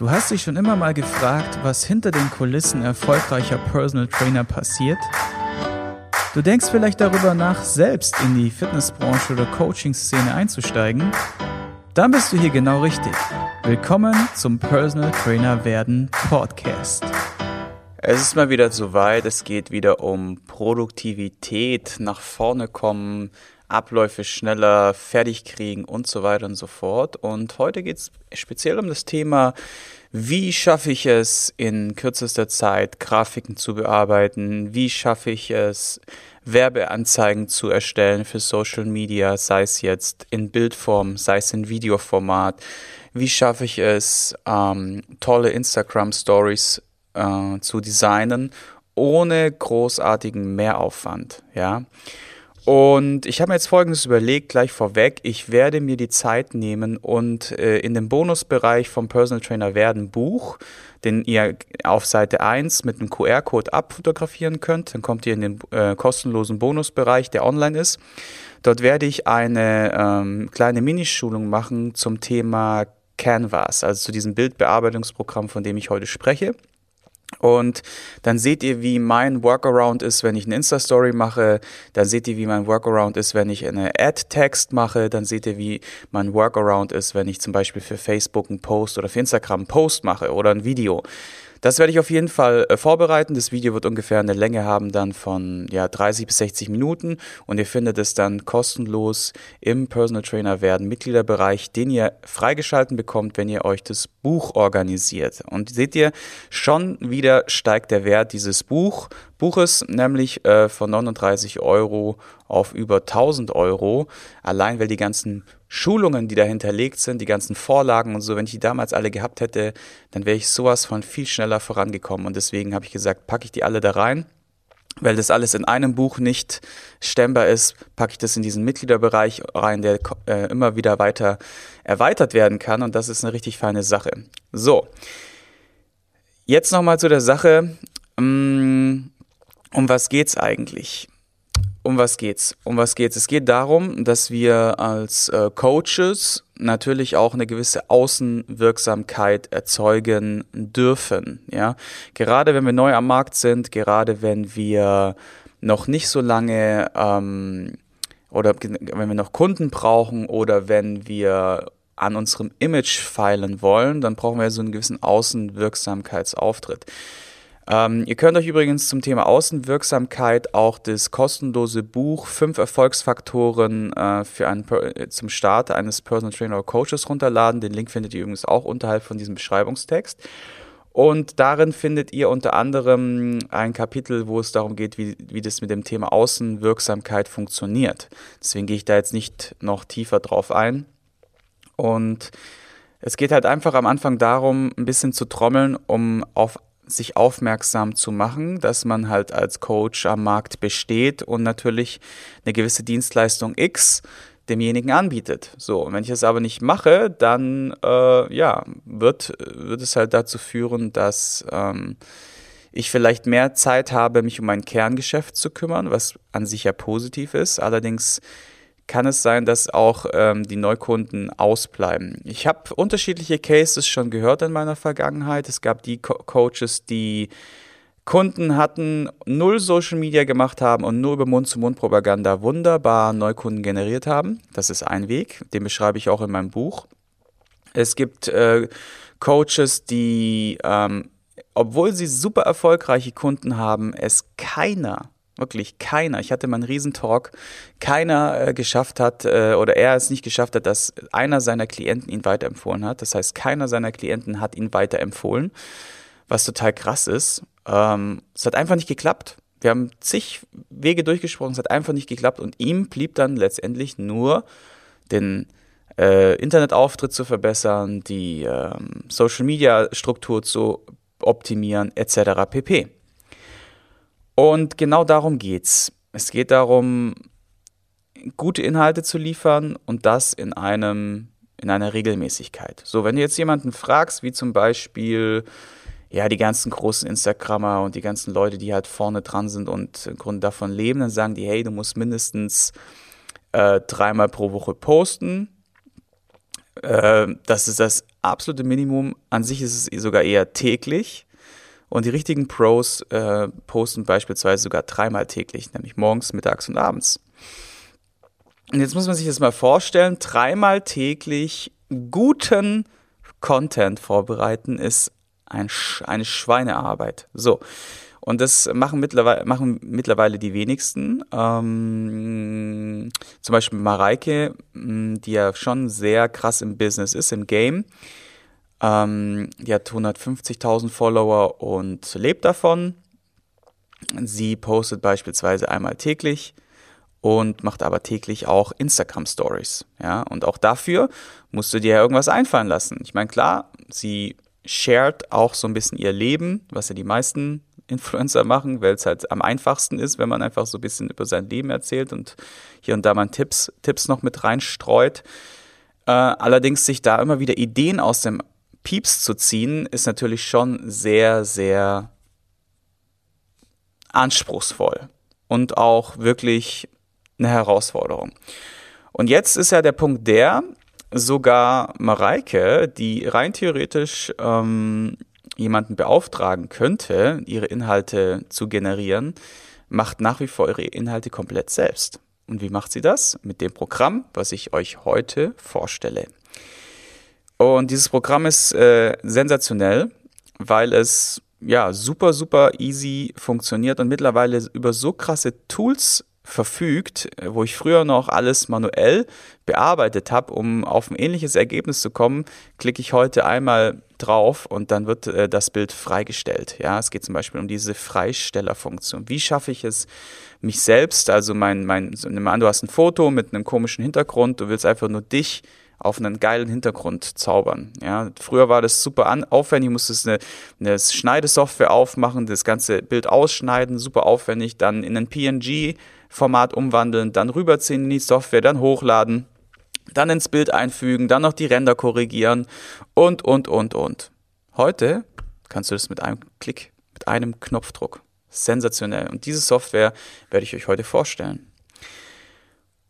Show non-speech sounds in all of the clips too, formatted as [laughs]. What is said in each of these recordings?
Du hast dich schon immer mal gefragt, was hinter den Kulissen erfolgreicher Personal Trainer passiert? Du denkst vielleicht darüber nach, selbst in die Fitnessbranche oder Coaching-Szene einzusteigen? Dann bist du hier genau richtig. Willkommen zum Personal Trainer werden Podcast. Es ist mal wieder soweit, es geht wieder um Produktivität, nach vorne kommen, Abläufe schneller fertig kriegen und so weiter und so fort. Und heute geht es speziell um das Thema, wie schaffe ich es in kürzester Zeit, Grafiken zu bearbeiten? Wie schaffe ich es, Werbeanzeigen zu erstellen für Social Media, sei es jetzt in Bildform, sei es in Videoformat? Wie schaffe ich es, ähm, tolle Instagram Stories äh, zu designen, ohne großartigen Mehraufwand? Ja. Und ich habe mir jetzt Folgendes überlegt, gleich vorweg. Ich werde mir die Zeit nehmen und äh, in dem Bonusbereich vom Personal Trainer werden Buch, den ihr auf Seite 1 mit einem QR-Code abfotografieren könnt. Dann kommt ihr in den äh, kostenlosen Bonusbereich, der online ist. Dort werde ich eine ähm, kleine Minischulung machen zum Thema Canvas, also zu diesem Bildbearbeitungsprogramm, von dem ich heute spreche. Und dann seht ihr, wie mein Workaround ist, wenn ich eine Insta-Story mache. Dann seht ihr, wie mein Workaround ist, wenn ich eine Ad-Text mache. Dann seht ihr, wie mein Workaround ist, wenn ich zum Beispiel für Facebook einen Post oder für Instagram einen Post mache oder ein Video. Das werde ich auf jeden Fall äh, vorbereiten. Das Video wird ungefähr eine Länge haben dann von ja, 30 bis 60 Minuten und ihr findet es dann kostenlos im Personal Trainer werden Mitgliederbereich, den ihr freigeschalten bekommt, wenn ihr euch das Buch organisiert. Und seht ihr, schon wieder steigt der Wert dieses Buch, Buches, nämlich äh, von 39 Euro auf über 1000 Euro, allein weil die ganzen Schulungen, die da hinterlegt sind, die ganzen Vorlagen und so, wenn ich die damals alle gehabt hätte, dann wäre ich sowas von viel schneller vorangekommen. Und deswegen habe ich gesagt, packe ich die alle da rein. Weil das alles in einem Buch nicht stemmbar ist, packe ich das in diesen Mitgliederbereich rein, der äh, immer wieder weiter erweitert werden kann. Und das ist eine richtig feine Sache. So, jetzt nochmal zu der Sache. Mm, um was geht's eigentlich? um was geht's? Um was geht's? Es geht darum, dass wir als äh, Coaches natürlich auch eine gewisse Außenwirksamkeit erzeugen dürfen. Ja, gerade wenn wir neu am Markt sind, gerade wenn wir noch nicht so lange ähm, oder wenn wir noch Kunden brauchen oder wenn wir an unserem Image feilen wollen, dann brauchen wir so einen gewissen Außenwirksamkeitsauftritt. Ähm, ihr könnt euch übrigens zum Thema Außenwirksamkeit auch das kostenlose Buch Fünf Erfolgsfaktoren äh, für einen, äh, zum Start eines Personal Trainer oder Coaches runterladen. Den Link findet ihr übrigens auch unterhalb von diesem Beschreibungstext. Und darin findet ihr unter anderem ein Kapitel, wo es darum geht, wie, wie das mit dem Thema Außenwirksamkeit funktioniert. Deswegen gehe ich da jetzt nicht noch tiefer drauf ein. Und es geht halt einfach am Anfang darum, ein bisschen zu trommeln, um auf sich aufmerksam zu machen, dass man halt als Coach am Markt besteht und natürlich eine gewisse Dienstleistung X demjenigen anbietet. So, und wenn ich es aber nicht mache, dann äh, ja, wird, wird es halt dazu führen, dass ähm, ich vielleicht mehr Zeit habe, mich um mein Kerngeschäft zu kümmern, was an sich ja positiv ist. Allerdings kann es sein, dass auch ähm, die Neukunden ausbleiben. Ich habe unterschiedliche Cases schon gehört in meiner Vergangenheit. Es gab die Co Coaches, die Kunden hatten, null Social Media gemacht haben und nur über Mund-zu-Mund-Propaganda wunderbar Neukunden generiert haben. Das ist ein Weg, den beschreibe ich auch in meinem Buch. Es gibt äh, Coaches, die, ähm, obwohl sie super erfolgreiche Kunden haben, es keiner Wirklich keiner. Ich hatte mal einen Riesentalk. Keiner äh, geschafft hat äh, oder er es nicht geschafft hat, dass einer seiner Klienten ihn weiterempfohlen hat. Das heißt, keiner seiner Klienten hat ihn weiterempfohlen, was total krass ist. Ähm, es hat einfach nicht geklappt. Wir haben zig Wege durchgesprochen, es hat einfach nicht geklappt und ihm blieb dann letztendlich nur den äh, Internetauftritt zu verbessern, die ähm, Social Media Struktur zu optimieren, etc. pp. Und genau darum geht's. Es geht darum, gute Inhalte zu liefern und das in einem in einer Regelmäßigkeit. So, wenn du jetzt jemanden fragst, wie zum Beispiel ja die ganzen großen Instagrammer und die ganzen Leute, die halt vorne dran sind und im Grunde davon leben, dann sagen die, hey, du musst mindestens äh, dreimal pro Woche posten Äh, das ist das absolute Minimum. An sich ist es sogar eher täglich. Und die richtigen Pros äh, posten beispielsweise sogar dreimal täglich, nämlich morgens, mittags und abends. Und jetzt muss man sich das mal vorstellen, dreimal täglich guten Content vorbereiten ist ein, eine Schweinearbeit. So. Und das machen mittlerweile, machen mittlerweile die wenigsten. Ähm, zum Beispiel Mareike, die ja schon sehr krass im Business ist, im Game. Ähm, die hat 150.000 Follower und lebt davon. Sie postet beispielsweise einmal täglich und macht aber täglich auch Instagram Stories. Ja, und auch dafür musst du dir ja irgendwas einfallen lassen. Ich meine, klar, sie shared auch so ein bisschen ihr Leben, was ja die meisten [laughs] Influencer machen, weil es halt am einfachsten ist, wenn man einfach so ein bisschen über sein Leben erzählt und hier und da mal Tipps, Tipps noch mit reinstreut. Äh, allerdings sich da immer wieder Ideen aus dem Pieps zu ziehen, ist natürlich schon sehr, sehr anspruchsvoll und auch wirklich eine Herausforderung. Und jetzt ist ja der Punkt der, sogar Mareike, die rein theoretisch ähm, jemanden beauftragen könnte, ihre Inhalte zu generieren, macht nach wie vor ihre Inhalte komplett selbst. Und wie macht sie das? Mit dem Programm, was ich euch heute vorstelle. Und dieses Programm ist äh, sensationell, weil es ja super, super easy funktioniert und mittlerweile über so krasse Tools verfügt, wo ich früher noch alles manuell bearbeitet habe, um auf ein ähnliches Ergebnis zu kommen, klicke ich heute einmal drauf und dann wird äh, das Bild freigestellt. Ja, es geht zum Beispiel um diese Freistellerfunktion. Wie schaffe ich es, mich selbst, also mein, mein, nimm an, du hast ein Foto mit einem komischen Hintergrund, du willst einfach nur dich auf einen geilen Hintergrund zaubern. Ja, früher war das super aufwendig, musstest eine, eine Schneidesoftware aufmachen, das ganze Bild ausschneiden, super aufwendig, dann in ein PNG-Format umwandeln, dann rüberziehen in die Software, dann hochladen, dann ins Bild einfügen, dann noch die Ränder korrigieren und, und, und, und. Heute kannst du das mit einem Klick, mit einem Knopfdruck. Sensationell. Und diese Software werde ich euch heute vorstellen.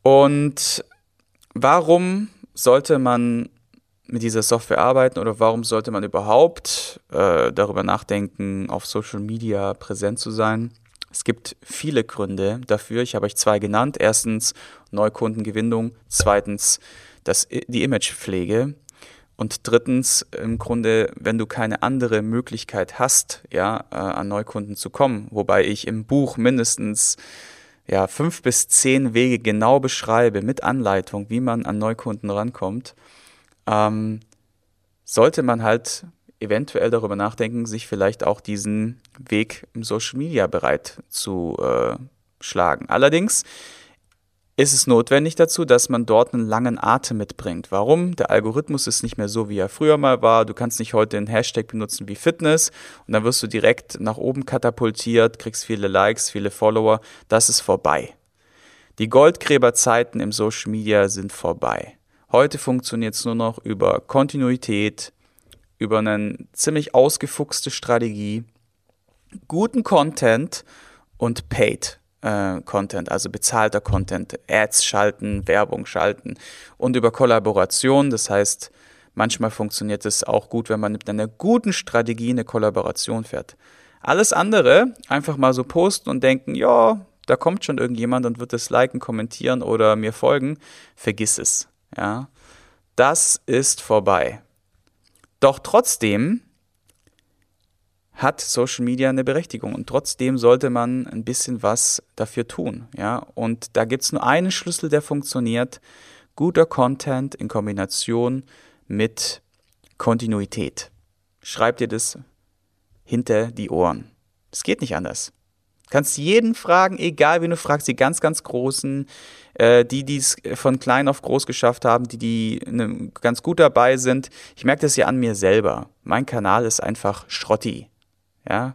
Und warum sollte man mit dieser Software arbeiten oder warum sollte man überhaupt äh, darüber nachdenken, auf Social Media präsent zu sein? Es gibt viele Gründe dafür. Ich habe euch zwei genannt. Erstens Neukundengewinnung, zweitens das, die Imagepflege und drittens im Grunde, wenn du keine andere Möglichkeit hast, ja, äh, an Neukunden zu kommen, wobei ich im Buch mindestens ja, fünf bis zehn Wege genau beschreibe mit Anleitung, wie man an Neukunden rankommt, ähm, sollte man halt eventuell darüber nachdenken, sich vielleicht auch diesen Weg im Social Media bereit zu äh, schlagen. Allerdings ist es notwendig dazu, dass man dort einen langen Atem mitbringt. Warum? Der Algorithmus ist nicht mehr so, wie er früher mal war. Du kannst nicht heute einen Hashtag benutzen wie Fitness und dann wirst du direkt nach oben katapultiert, kriegst viele Likes, viele Follower. Das ist vorbei. Die Goldgräberzeiten im Social Media sind vorbei. Heute funktioniert es nur noch über Kontinuität, über eine ziemlich ausgefuchste Strategie, guten Content und Paid äh, Content, also bezahlter Content, Ads schalten, Werbung schalten und über Kollaboration. Das heißt, manchmal funktioniert es auch gut, wenn man mit einer guten Strategie eine Kollaboration fährt. Alles andere einfach mal so posten und denken, ja, da kommt schon irgendjemand und wird es liken, kommentieren oder mir folgen, vergiss es. Ja, das ist vorbei. Doch trotzdem hat Social Media eine Berechtigung und trotzdem sollte man ein bisschen was dafür tun. Ja? Und da gibt es nur einen Schlüssel, der funktioniert. Guter Content in Kombination mit Kontinuität. Schreib dir das hinter die Ohren. Es geht nicht anders. Du kannst jeden fragen, egal wie du fragst, die ganz, ganz Großen, äh, die, die es von klein auf groß geschafft haben, die, die ne, ganz gut dabei sind. Ich merke das ja an mir selber. Mein Kanal ist einfach Schrotti. Ja,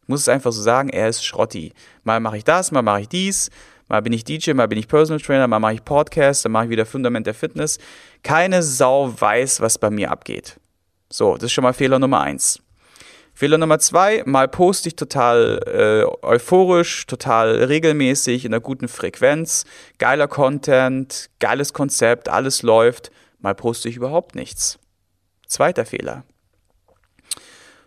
ich muss es einfach so sagen, er ist Schrotti. Mal mache ich das, mal mache ich dies, mal bin ich DJ, mal bin ich Personal Trainer, mal mache ich Podcast, dann mache ich wieder Fundament der Fitness. Keine Sau weiß, was bei mir abgeht. So, das ist schon mal Fehler Nummer eins. Fehler Nummer zwei, mal poste ich total äh, euphorisch, total regelmäßig, in einer guten Frequenz, geiler Content, geiles Konzept, alles läuft. mal poste ich überhaupt nichts. Zweiter Fehler.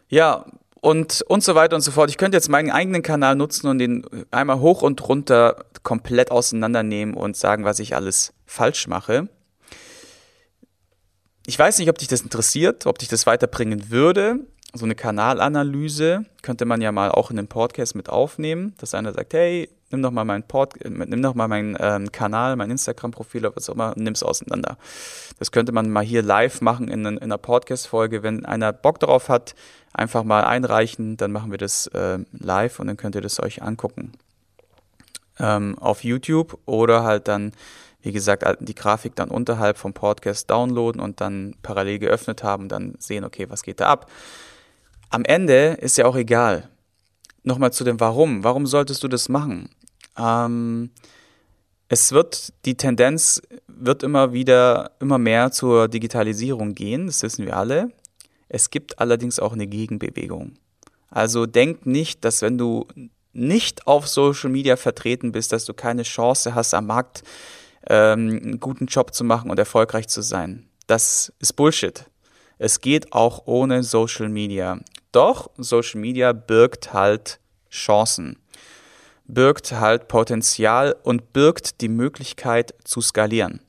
Ja, und, und so weiter und so fort. Ich könnte jetzt meinen eigenen Kanal nutzen und den einmal hoch und runter komplett auseinandernehmen und sagen, was ich alles falsch mache. Ich weiß nicht, ob dich das interessiert, ob dich das weiterbringen würde. So eine Kanalanalyse könnte man ja mal auch in einem Podcast mit aufnehmen, dass einer sagt, hey, nimm doch mal meinen Pod, nimm doch mal meinen ähm, Kanal, mein Instagram-Profil oder was auch immer, nimm es auseinander. Das könnte man mal hier live machen in, in einer Podcast-Folge. Wenn einer Bock darauf hat, einfach mal einreichen, dann machen wir das äh, live und dann könnt ihr das euch angucken. Ähm, auf YouTube oder halt dann wie gesagt, die Grafik dann unterhalb vom Podcast downloaden und dann parallel geöffnet haben, dann sehen, okay, was geht da ab. Am Ende ist ja auch egal. Nochmal zu dem Warum. Warum solltest du das machen? Ähm, es wird, die Tendenz wird immer wieder, immer mehr zur Digitalisierung gehen, das wissen wir alle. Es gibt allerdings auch eine Gegenbewegung. Also denk nicht, dass wenn du nicht auf Social Media vertreten bist, dass du keine Chance hast, am Markt ähm, einen guten Job zu machen und erfolgreich zu sein. Das ist Bullshit. Es geht auch ohne Social Media. Doch Social Media birgt halt Chancen, birgt halt Potenzial und birgt die Möglichkeit zu skalieren.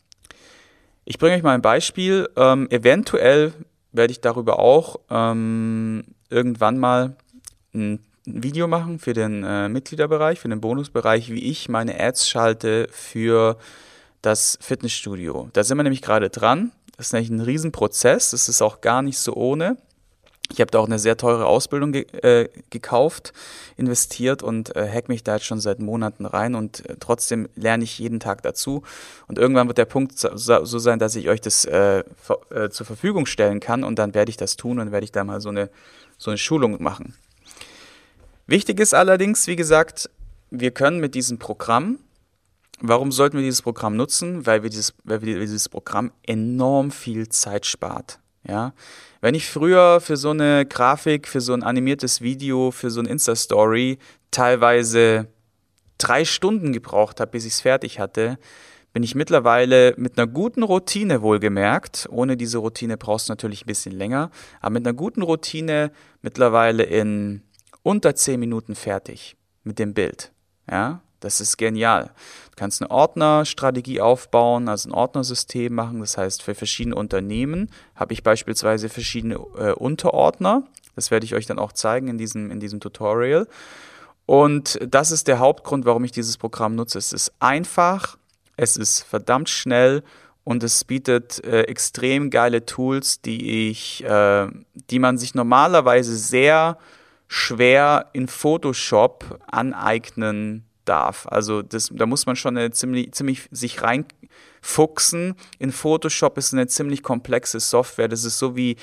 Ich bringe euch mal ein Beispiel. Ähm, eventuell werde ich darüber auch ähm, irgendwann mal ein Video machen für den äh, Mitgliederbereich, für den Bonusbereich, wie ich meine Ads schalte für das Fitnessstudio. Da sind wir nämlich gerade dran. Das ist nämlich ein Riesenprozess. Das ist auch gar nicht so ohne. Ich habe da auch eine sehr teure Ausbildung ge äh, gekauft, investiert und äh, hack mich da jetzt schon seit Monaten rein und äh, trotzdem lerne ich jeden Tag dazu. Und irgendwann wird der Punkt so, sein, dass ich euch das äh, äh, zur Verfügung stellen kann und dann werde ich das tun und werde ich da mal so eine, so eine Schulung machen. Wichtig ist allerdings, wie gesagt, wir können mit diesem Programm Warum sollten wir dieses Programm nutzen? Weil wir dieses, weil wir dieses Programm enorm viel Zeit spart. Ja, wenn ich früher für so eine Grafik, für so ein animiertes Video, für so ein Insta-Story teilweise drei Stunden gebraucht habe, bis ich es fertig hatte, bin ich mittlerweile mit einer guten Routine wohlgemerkt. Ohne diese Routine brauchst du natürlich ein bisschen länger, aber mit einer guten Routine mittlerweile in unter zehn Minuten fertig mit dem Bild. Ja, das ist genial. Du kannst eine Ordnerstrategie aufbauen, also ein Ordnersystem machen. Das heißt, für verschiedene Unternehmen habe ich beispielsweise verschiedene äh, Unterordner. Das werde ich euch dann auch zeigen in diesem, in diesem Tutorial. Und das ist der Hauptgrund, warum ich dieses Programm nutze. Es ist einfach, es ist verdammt schnell und es bietet äh, extrem geile Tools, die ich, äh, die man sich normalerweise sehr schwer in Photoshop aneignen darf. Also das, da muss man schon eine ziemlich, ziemlich sich reinfuchsen. In Photoshop ist eine ziemlich komplexe Software. Das ist so wie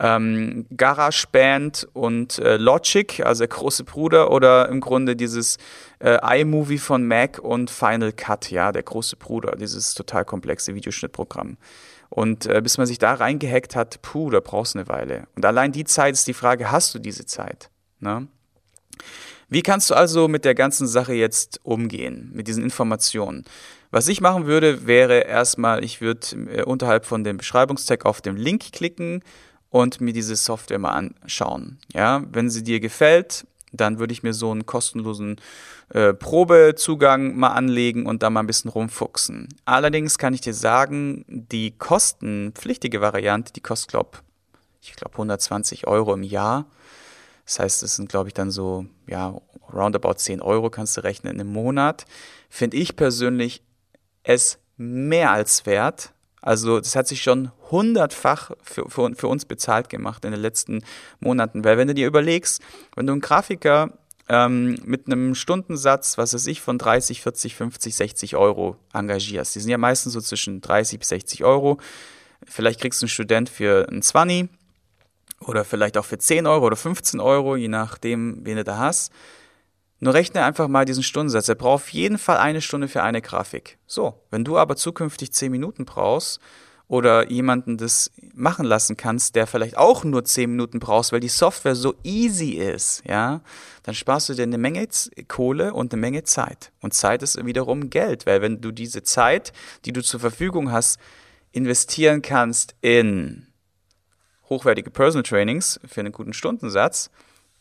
ähm, GarageBand und äh, Logic, also der große Bruder, oder im Grunde dieses äh, iMovie von Mac und Final Cut, ja, der große Bruder, dieses total komplexe Videoschnittprogramm. Und äh, bis man sich da reingehackt hat, puh, da brauchst du eine Weile. Und allein die Zeit ist die Frage, hast du diese Zeit? Ne? Wie kannst du also mit der ganzen Sache jetzt umgehen, mit diesen Informationen? Was ich machen würde, wäre erstmal, ich würde äh, unterhalb von dem Beschreibungstag auf den Link klicken und mir diese Software mal anschauen. Ja, wenn sie dir gefällt, dann würde ich mir so einen kostenlosen äh, Probezugang mal anlegen und da mal ein bisschen rumfuchsen. Allerdings kann ich dir sagen, die kostenpflichtige Variante, die kostet, glaub, ich glaube, 120 Euro im Jahr. Das heißt, es sind, glaube ich, dann so, ja, roundabout 10 Euro kannst du rechnen im Monat. Finde ich persönlich es mehr als wert. Also das hat sich schon hundertfach für, für, für uns bezahlt gemacht in den letzten Monaten. Weil wenn du dir überlegst, wenn du einen Grafiker ähm, mit einem Stundensatz, was weiß ich, von 30, 40, 50, 60 Euro engagierst, die sind ja meistens so zwischen 30 bis 60 Euro. Vielleicht kriegst du einen Student für einen 20 oder vielleicht auch für 10 Euro oder 15 Euro, je nachdem, wen du da hast. Nur rechne einfach mal diesen Stundensatz. Er braucht auf jeden Fall eine Stunde für eine Grafik. So, wenn du aber zukünftig 10 Minuten brauchst oder jemanden das machen lassen kannst, der vielleicht auch nur 10 Minuten brauchst, weil die Software so easy ist, ja, dann sparst du dir eine Menge Kohle und eine Menge Zeit. Und Zeit ist wiederum Geld, weil wenn du diese Zeit, die du zur Verfügung hast, investieren kannst in hochwertige Personal Trainings für einen guten Stundensatz,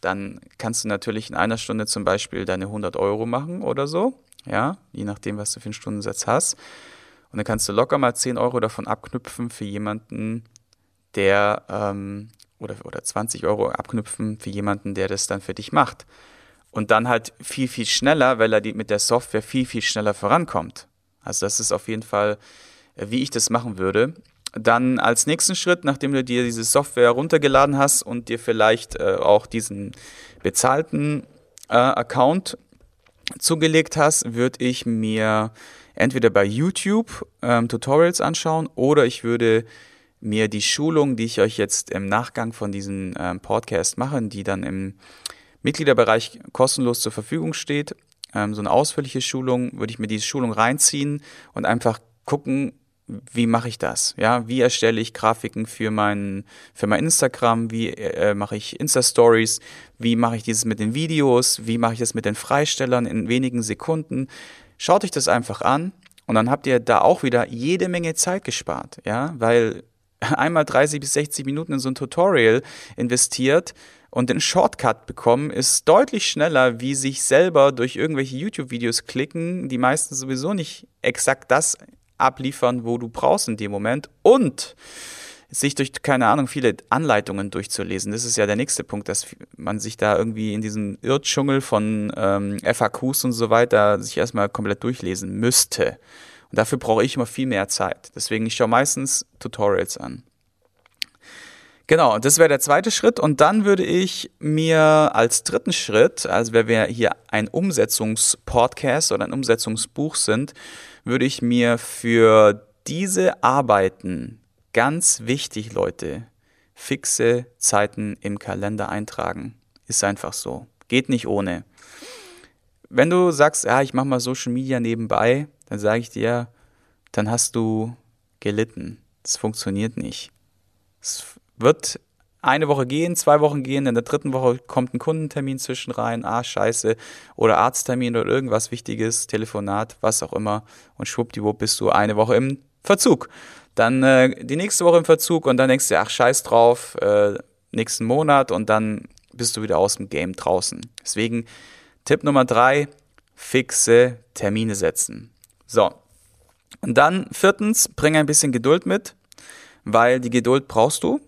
dann kannst du natürlich in einer Stunde zum Beispiel deine 100 Euro machen oder so, ja, je nachdem, was du für einen Stundensatz hast. Und dann kannst du locker mal 10 Euro davon abknüpfen für jemanden, der, ähm, oder, oder 20 Euro abknüpfen für jemanden, der das dann für dich macht. Und dann halt viel, viel schneller, weil er die, mit der Software viel, viel schneller vorankommt. Also das ist auf jeden Fall, äh, wie ich das machen würde. Dann als nächsten Schritt, nachdem du dir diese Software runtergeladen hast und dir vielleicht äh, auch diesen bezahlten äh, Account zugelegt hast, würde ich mir entweder bei YouTube ähm, Tutorials anschauen oder ich würde mir die Schulung, die ich euch jetzt im Nachgang von diesem ähm, Podcast mache, die dann im Mitgliederbereich kostenlos zur Verfügung steht, ähm, so eine ausführliche Schulung, würde ich mir diese Schulung reinziehen und einfach gucken, wie mache ich das? Ja, wie erstelle ich Grafiken für mein, für mein Instagram? Wie äh, mache ich Insta-Stories? Wie mache ich dieses mit den Videos? Wie mache ich das mit den Freistellern in wenigen Sekunden? Schaut euch das einfach an und dann habt ihr da auch wieder jede Menge Zeit gespart, ja, weil [laughs] einmal 30 bis 60 Minuten in so ein Tutorial investiert und den Shortcut bekommen ist deutlich schneller, wie sich selber durch irgendwelche YouTube-Videos klicken, die meistens sowieso nicht exakt das abliefern, wo du brauchst in dem Moment und sich durch, keine Ahnung, viele Anleitungen durchzulesen. Das ist ja der nächste Punkt, dass man sich da irgendwie in diesem Irrdschungel von ähm, FAQs und so weiter sich erstmal komplett durchlesen müsste. Und dafür brauche ich immer viel mehr Zeit. Deswegen, ich schaue meistens Tutorials an. Genau, das wäre der zweite Schritt. Und dann würde ich mir als dritten Schritt, also wenn wir hier ein Umsetzungspodcast oder ein Umsetzungsbuch sind, würde ich mir für diese Arbeiten ganz wichtig, Leute, fixe Zeiten im Kalender eintragen. Ist einfach so. Geht nicht ohne. Wenn du sagst, ja, ich mache mal Social Media nebenbei, dann sage ich dir, dann hast du gelitten. Das funktioniert nicht. Es wird eine Woche gehen, zwei Wochen gehen, in der dritten Woche kommt ein Kundentermin zwischen rein, ah, scheiße, oder Arzttermin oder irgendwas Wichtiges, Telefonat, was auch immer, und schwuppdiwupp bist du eine Woche im Verzug. Dann äh, die nächste Woche im Verzug und dann denkst du, ach, scheiß drauf, äh, nächsten Monat und dann bist du wieder aus dem Game draußen. Deswegen Tipp Nummer drei, fixe Termine setzen. So. Und dann viertens, bring ein bisschen Geduld mit, weil die Geduld brauchst du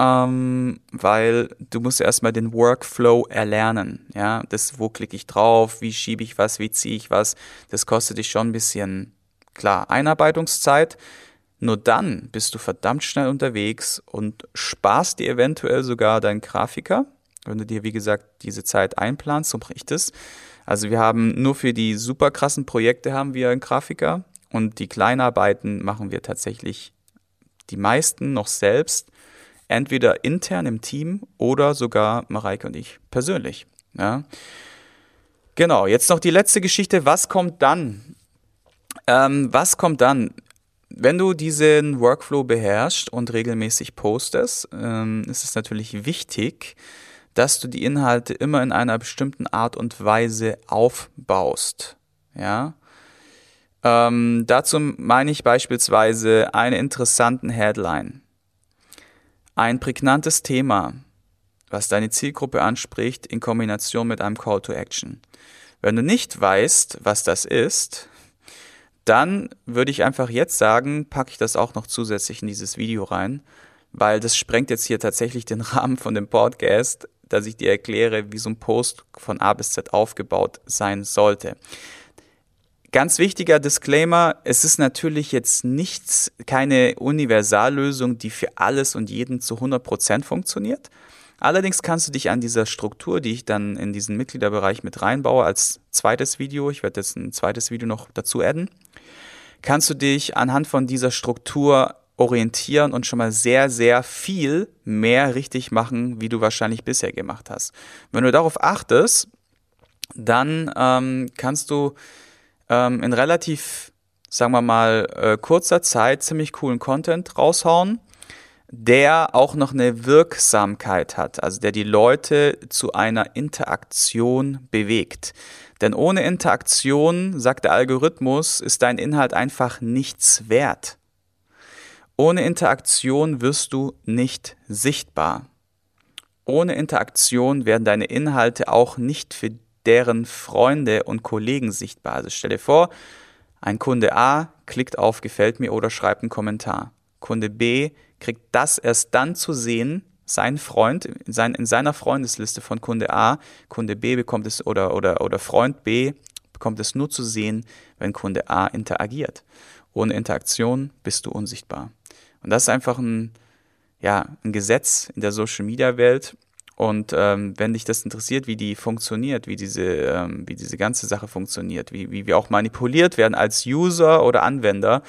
ähm, weil du musst erstmal den Workflow erlernen. Ja, das, wo klicke ich drauf, wie schiebe ich was, wie ziehe ich was, das kostet dich schon ein bisschen, klar, Einarbeitungszeit. Nur dann bist du verdammt schnell unterwegs und sparst dir eventuell sogar deinen Grafiker, wenn du dir, wie gesagt, diese Zeit einplanst, so ich das. Also wir haben nur für die super krassen Projekte haben wir einen Grafiker und die Kleinarbeiten machen wir tatsächlich die meisten noch selbst entweder intern im Team oder sogar Mareike und ich persönlich. Ja. Genau, jetzt noch die letzte Geschichte. Was kommt dann? Ähm, was kommt dann? Wenn du diesen Workflow beherrschst und regelmäßig postest, ähm, ist es natürlich wichtig, dass du die Inhalte immer in einer bestimmten Art und Weise aufbaust. Ja. Ähm, dazu meine ich beispielsweise einen interessanten Headline ein prägnantes Thema, was deine Zielgruppe anspricht, in Kombination mit einem Call to Action. Wenn du nicht weißt, was das ist, dann würde ich einfach jetzt sagen, packe ich das auch noch zusätzlich in dieses Video rein, weil das sprengt jetzt hier tatsächlich den [laughs] Rahmen von dem Podcast, dass ich dir erkläre, wie so ein Post von A bis Z aufgebaut sein sollte. Ganz wichtiger Disclaimer, es ist natürlich jetzt nichts, keine Universallösung, die für alles und jeden zu 100% funktioniert. Allerdings kannst du dich an dieser Struktur, die ich dann in diesen Mitgliederbereich mit reinbaue, als zweites Video, ich werde jetzt ein zweites Video noch dazu adden, kannst du dich anhand von dieser Struktur orientieren und schon mal sehr, sehr viel mehr richtig machen, wie du wahrscheinlich bisher gemacht hast. Wenn du darauf achtest, dann ähm, kannst du ähm, in relativ, sagen wir mal, äh, kurzer Zeit ziemlich coolen Content raushauen, der auch noch eine Wirksamkeit hat, also der die Leute zu einer Interaktion bewegt. Denn ohne Interaktion, sagt der Algorithmus, ist dein Inhalt einfach nichts wert. Ohne Interaktion wirst du nicht sichtbar. Ohne Interaktion werden deine Inhalte auch nicht für deren Freunde und Kollegen sichtbar. Also stell dir vor, ein Kunde A klickt auf Gefällt mir oder schreibt einen Kommentar. Kunde B kriegt das erst dann zu sehen, sein Freund in, sein, in seiner Freundesliste von Kunde A, Kunde B bekommt es oder, oder, oder Freund B bekommt es nur zu sehen, wenn Kunde A interagiert. Ohne Interaktion bist du unsichtbar. Und das ist einfach ein, ja, ein Gesetz in der Social Media Welt. Und ähm, wenn dich das interessiert, wie die funktioniert, wie diese, ähm, wie diese ganze Sache funktioniert, wie, wie wir auch manipuliert werden als User oder Anwender,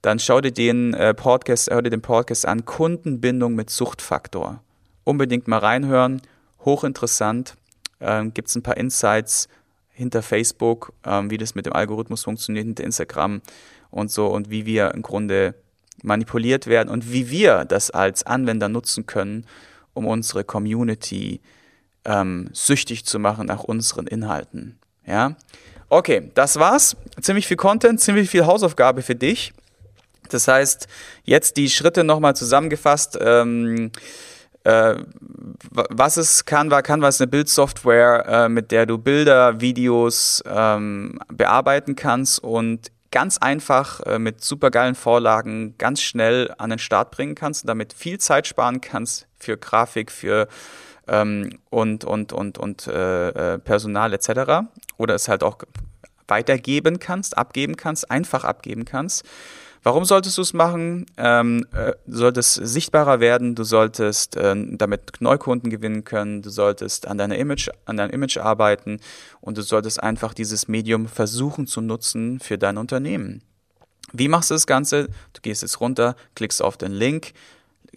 dann schau dir den äh, Podcast, hör dir den Podcast an, Kundenbindung mit Suchtfaktor. Unbedingt mal reinhören, hochinteressant. Ähm, Gibt es ein paar Insights hinter Facebook, ähm, wie das mit dem Algorithmus funktioniert, hinter Instagram und so und wie wir im Grunde manipuliert werden und wie wir das als Anwender nutzen können, um unsere Community ähm, süchtig zu machen nach unseren Inhalten. Ja, okay, das war's. Ziemlich viel Content, ziemlich viel Hausaufgabe für dich. Das heißt, jetzt die Schritte nochmal zusammengefasst. Ähm, äh, was ist Canva? Canva ist eine Bildsoftware, äh, mit der du Bilder, Videos ähm, bearbeiten kannst und ganz einfach äh, mit supergeilen Vorlagen ganz schnell an den Start bringen kannst und damit viel Zeit sparen kannst für Grafik, für ähm, und und und und äh, äh Personal etc. Oder es halt auch weitergeben kannst, abgeben kannst, einfach abgeben kannst. Warum solltest du es machen? Ähm, äh, du solltest sichtbarer werden, du solltest äh, damit Neukunden gewinnen können, du solltest an deiner Image, an deinem Image arbeiten und du solltest einfach dieses Medium versuchen zu nutzen für dein Unternehmen. Wie machst du das Ganze? Du gehst jetzt runter, klickst auf den Link,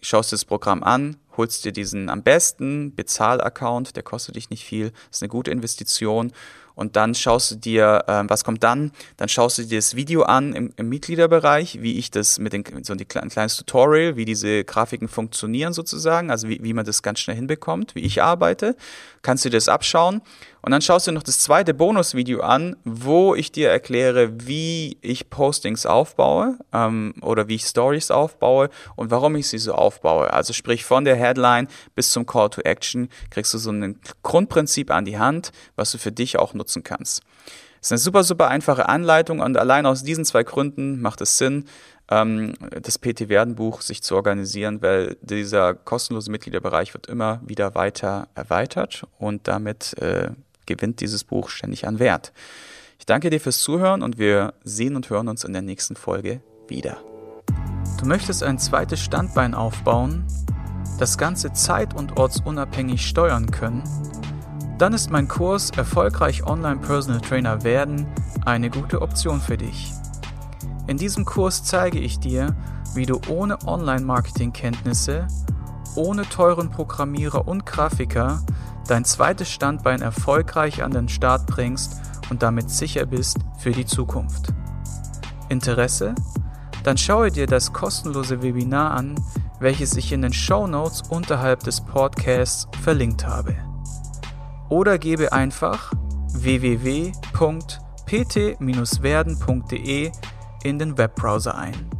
schaust dir das Programm an, holst dir diesen am besten Bezahl-Account, der kostet dich nicht viel, ist eine gute Investition und dann schaust du dir, äh, was kommt dann? Dann schaust du dir das Video an im, im Mitgliederbereich, wie ich das mit den, so ein, ein kleines Tutorial, wie diese Grafiken funktionieren sozusagen, also wie, wie man das ganz schnell hinbekommt, wie ich arbeite. Kannst du dir das abschauen und dann schaust du noch das zweite Bonusvideo an, wo ich dir erkläre, wie ich Postings aufbaue ähm, oder wie ich Stories aufbaue und warum ich sie so aufbaue. Also sprich von der Headline bis zum Call to Action kriegst du so ein Grundprinzip an die Hand, was du für dich auch nutzen kannst. Es ist eine super, super einfache Anleitung und allein aus diesen zwei Gründen macht es Sinn, ähm, das PT Werdenbuch sich zu organisieren, weil dieser kostenlose Mitgliederbereich wird immer wieder weiter erweitert und damit äh, gewinnt dieses Buch ständig an Wert. Ich danke dir fürs Zuhören und wir sehen und hören uns in der nächsten Folge wieder. Du möchtest ein zweites Standbein aufbauen, das Ganze zeit- und ortsunabhängig steuern können? Dann ist mein Kurs Erfolgreich Online Personal Trainer werden eine gute Option für dich. In diesem Kurs zeige ich dir, wie du ohne Online-Marketing-Kenntnisse, ohne teuren Programmierer und Grafiker dein zweites Standbein erfolgreich an den Start bringst und damit sicher bist für die Zukunft. Interesse? Dann schaue dir das kostenlose Webinar an, welches ich in den Show Notes unterhalb des Podcasts verlinkt habe. Oder gebe einfach www.pt-werden.de in den Webbrowser ein.